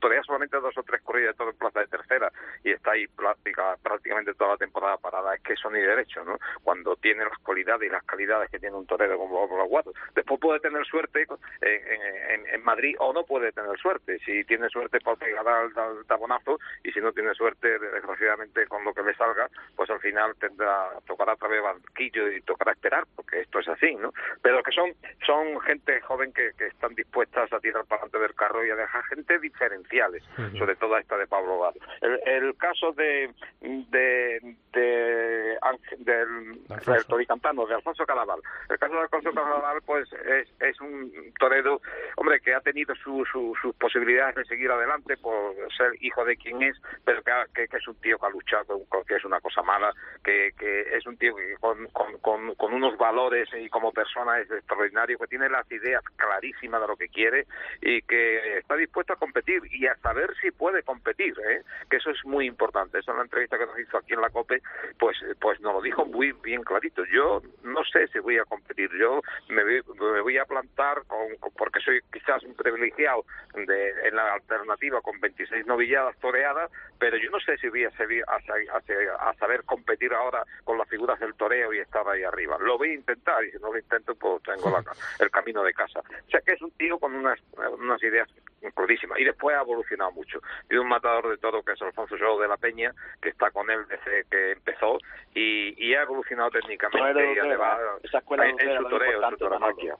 todavía solamente dos o tres corridas de todo en plaza de tercera y está ahí práctica, prácticamente toda la temporada parada, es que eso ni derecho, ¿no? Cuando tiene las cualidades y las calidades que tiene un torero como Pablo Aguado. Después puede tener suerte en, en, Madrid o no puede tener suerte. Si tiene suerte, pues pegará al, al tabonazo y si no tiene suerte, desgraciadamente, con lo que le salga, pues al final tendrá tocará otra vez banquillo y tocará esperar, porque esto es así, ¿no? Pero que son son gente joven que, que están dispuestas a tirar para adelante del carro y a dejar gente diferenciales, sobre todo esta de Pablo Gado. El, el caso de de, de, del, del Toricantano, de Alfonso Calaval. El caso de Alfonso Calaval, pues es, es un torero, hombre, que ha tenido su, sus posibilidades de seguir adelante por ser hijo de quien es, pero que, que, es un tío que ha luchado, que es una cosa mala, que, que es un tío que con, con, con, unos valores y como persona es extraordinario, que tiene las ideas clarísimas de lo que quiere y que está dispuesto a competir y a saber si puede competir, ¿eh? que eso es muy importante. Eso en la entrevista que nos hizo aquí en la COPE, pues, pues nos lo dijo muy bien clarito. Yo no sé si voy a competir, yo me, me voy a plantar con, porque soy quizás un privilegiado de, en la alternativa con 26 novilladas toreadas, pero yo no sé si voy a, a, a, saber competir ahora con las figuras del toreo y estar ahí arriba. Lo voy a intentar y si no lo intento, pues tengo la, el camino de casa. O sea que es un tío con unas, unas ideas clarísimas y después ha evolucionado mucho. Tiene un matador de todo que es Alfonso Show de la Peña, que está con él desde que empezó y, y ha evolucionado técnicamente y además esa escuela en, su toreo, en su toreología.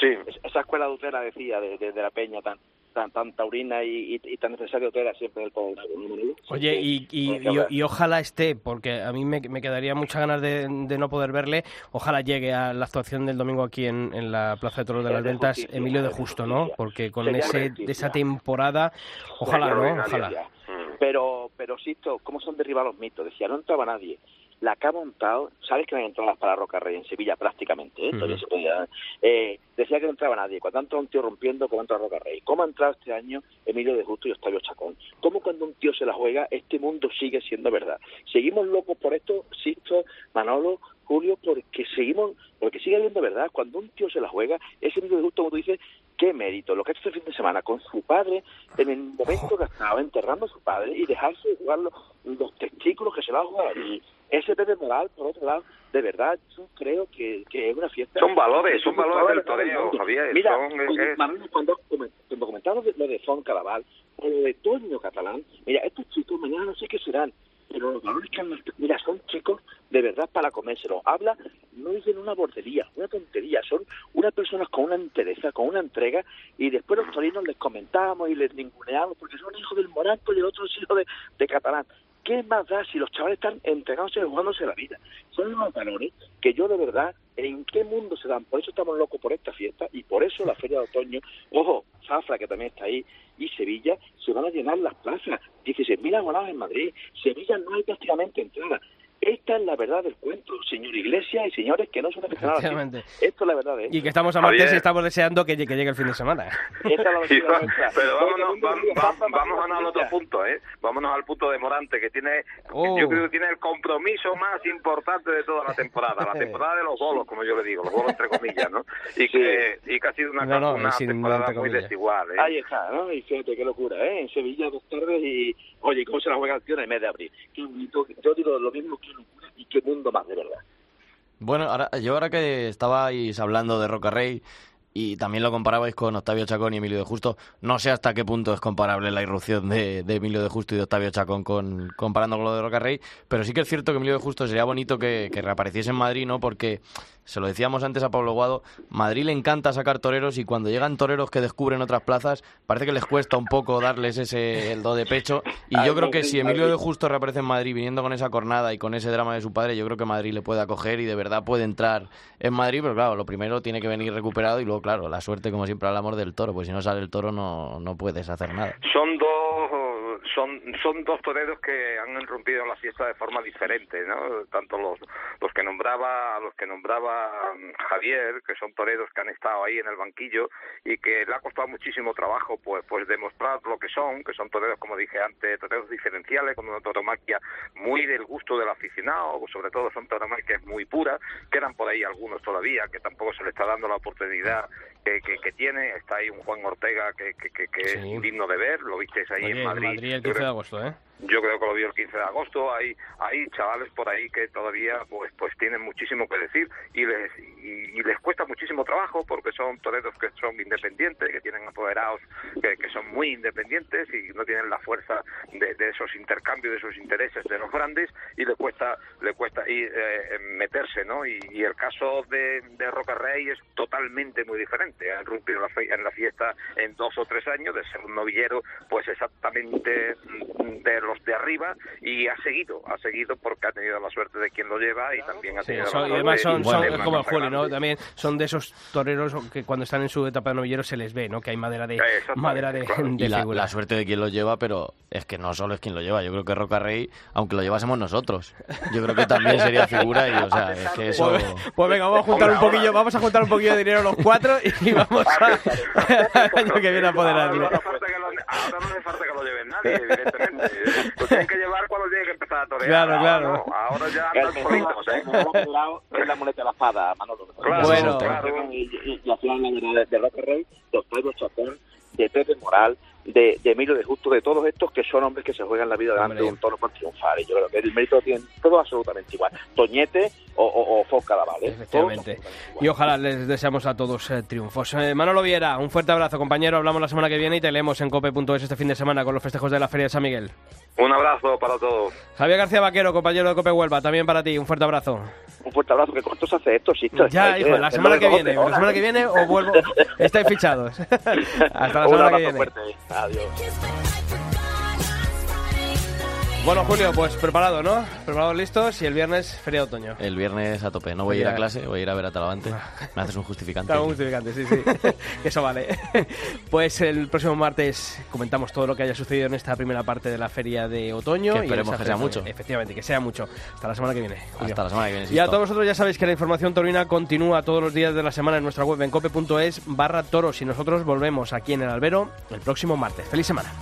Sí. Esa escuela de Utrera decía, de, de, la Peña, tan, tan, tan taurina y, y, tan necesario que era siempre el poder. Oye, y, y, y, ojalá esté, porque a mí me, me quedaría muchas ganas de, de, no poder verle, ojalá llegue a la actuación del domingo aquí en, en la Plaza de Toros de las Ventas, Emilio de Justo, ¿no? Porque con ese, esa temporada, ojalá, ¿no? Ojalá. Pero, pero, Sisto, ¿cómo son derribados los mitos? Decía, no entraba nadie la que ha montado, sabes que no hay entradas para Roca Rey en Sevilla prácticamente, ¿eh? Todavía se podía, eh, decía que no entraba nadie, cuando entra un tío rompiendo, como entra Roca Rey. ¿Cómo ha entrado este año Emilio de Justo y Octavio Chacón? ¿Cómo cuando un tío se la juega, este mundo sigue siendo verdad? Seguimos locos por esto, Sisto, Manolo, Julio, porque seguimos, porque sigue habiendo verdad. Cuando un tío se la juega, ese Emilio de Justo, como tú dices, qué mérito, lo que ha hecho este fin de semana con su padre, en el momento que estaba enterrando a su padre y dejarse de jugar los, los testículos que se va a jugar. Y ese Pepe Moral, por otro lado, de verdad, yo creo que, que es una fiesta. Son valores, son valores del torneo, Javier. Mira, son, cuando, cuando comentamos lo de Fon Calaval o lo de Toño Catalán, mira, estos chicos mañana no sé qué serán, pero los valores que han mira, son chicos de verdad para comérselo. Habla, no dicen una bordería, una tontería, son unas personas con una entereza, con una entrega, y después los torinos les comentamos y les ninguneamos porque son hijos del Moranco y de otros hijos de, de Catalán. ¿Qué más da si los chavales están entregándose y jugándose la vida? Son unos valores que yo de verdad, ¿en qué mundo se dan? Por eso estamos locos por esta fiesta y por eso la Feria de Otoño, ojo, Zafra que también está ahí, y Sevilla, se van a llenar las plazas. mil abonados en Madrid, Sevilla no hay prácticamente entrada. Esta es la verdad del cuento, señor Iglesias y señores que no son aficionados. Esto es la verdad. ¿eh? Y que estamos a martes y estamos deseando que, llegue el fin de semana. pero vámonos, vamos, al otro punto, ¿eh? Vámonos al punto de Morante, que tiene, oh. yo creo que tiene el compromiso más importante de toda la temporada, la [laughs] temporada de los golos, como yo le digo, los golos entre comillas, ¿no? Y que, y que ha sido una, una temporada muy desigual, ¿eh? Ahí está, ¿no? Y fíjate qué locura, ¿eh? En Sevilla dos tardes y, oye, ¿cómo se la juega el tío en el mes de abril? Yo digo lo mismo que qué más, de verdad. Bueno, ahora, yo ahora que estabais hablando de Roca Rey, y también lo comparabais con Octavio Chacón y Emilio de Justo. No sé hasta qué punto es comparable la irrupción de, Emilio de Justo y de Octavio Chacón con, comparando con lo de Roca Rey, pero sí que es cierto que Emilio de Justo sería bonito que, que reapareciese en Madrid, ¿no? Porque se lo decíamos antes a Pablo Guado, Madrid le encanta sacar toreros y cuando llegan toreros que descubren otras plazas, parece que les cuesta un poco darles ese el do de pecho. Y yo creo que si Emilio de Justo reaparece en Madrid viniendo con esa cornada y con ese drama de su padre, yo creo que Madrid le puede acoger y de verdad puede entrar en Madrid, pero claro, lo primero tiene que venir recuperado y luego, claro, la suerte, como siempre, al amor del toro, pues si no sale el toro no, no puedes hacer nada. Son dos son, son dos toreros que han irrumpido en la fiesta de forma diferente, ¿no? Tanto los, los que nombraba, los que nombraba mm, Javier, que son toreros que han estado ahí en el banquillo y que le ha costado muchísimo trabajo pues, pues demostrar lo que son, que son toreros, como dije antes, toreros diferenciales, con una toromaquia muy del gusto del aficionado, sobre todo son tauromaquias muy puras, quedan por ahí algunos todavía, que tampoco se le está dando la oportunidad que, que, tiene, está ahí un Juan Ortega que, que, que es digno de ver, lo visteis ahí en Madrid el 15 de agosto, ¿eh? Yo creo que lo vio el 15 de agosto. Hay, hay chavales por ahí que todavía pues pues tienen muchísimo que decir y les y, les cuesta muchísimo trabajo porque son toreros que son independientes, que tienen apoderados que, que son muy independientes y no tienen la fuerza de, de, esos intercambios, de esos intereses de los grandes y le cuesta le cuesta y, eh, meterse, ¿no? Y, el caso de, de Roca Rey es totalmente muy diferente. Ha irrumpido en la fiesta en dos o tres años de ser un novillero, pues exactamente de los de arriba y ha seguido, ha seguido porque ha tenido la suerte de quien lo lleva y también ha tenido la y además son, como el Julio, ¿no? También son de esos toreros que cuando están en su etapa de novillero se les ve, ¿no? Que hay madera de madera de, la, suerte de quien lo lleva, pero es que no solo es quien lo lleva, yo creo que Roca Rey, aunque lo llevásemos nosotros, yo creo que también sería figura y o sea, es que eso Pues, pues venga, vamos a juntar un poquillo, vamos a juntar un poquillo de dinero los cuatro y vamos a, [laughs] año que viene a apoderarlo. Ahora no hace falta que lo lleven nadie, evidentemente. Lo tienen que llevar cuando tienen que empezar a torear. Claro, claro. Ahora ya andan solitos, ¿eh? Es la muleta de la espada, Manolo. Claro, bueno. claro. Y, y, y al final la de, de Roque Rey, Octavio Chacón, de Pepe Moral, de, de Emilio de Justo, de todos estos que son hombres que se juegan la vida delante de un toro por triunfar. Y yo creo que el mérito tiene todo absolutamente igual. Toñete o, o, o Fox ¿vale? Efectivamente. Y ojalá les deseamos a todos eh, triunfos. Eh, Manolo Viera, un fuerte abrazo, compañero. Hablamos la semana que viene y te leemos en cope.es este fin de semana con los festejos de la Feria de San Miguel. Un abrazo para todos. Javier García Vaquero, compañero de Cope Huelva, también para ti. Un fuerte abrazo. Un fuerte abrazo. ¿Qué corto se hace esto, sí? Ya, hijo, la semana que viene. La semana que viene o vuelvo. [laughs] Estáis fichados. [laughs] Hasta la semana que viene. Fuerte. Adiós. Bueno, Julio, pues preparado, ¿no? Preparados, listos y el viernes feria de otoño. El viernes a tope. No voy a ir a clase, voy a ir a ver a Talavante. Me haces un justificante. Claro, un justificante, sí, sí. [laughs] Eso vale. Pues el próximo martes comentamos todo lo que haya sucedido en esta primera parte de la feria de otoño. Que esperemos que sea mucho. Efectivamente, que sea mucho. Hasta la semana que viene. Julio. Hasta la semana que viene. Y a todos vosotros ya sabéis que la información taurina continúa todos los días de la semana en nuestra web en cope.es barra toros y nosotros volvemos aquí en el albero el próximo martes. ¡Feliz semana!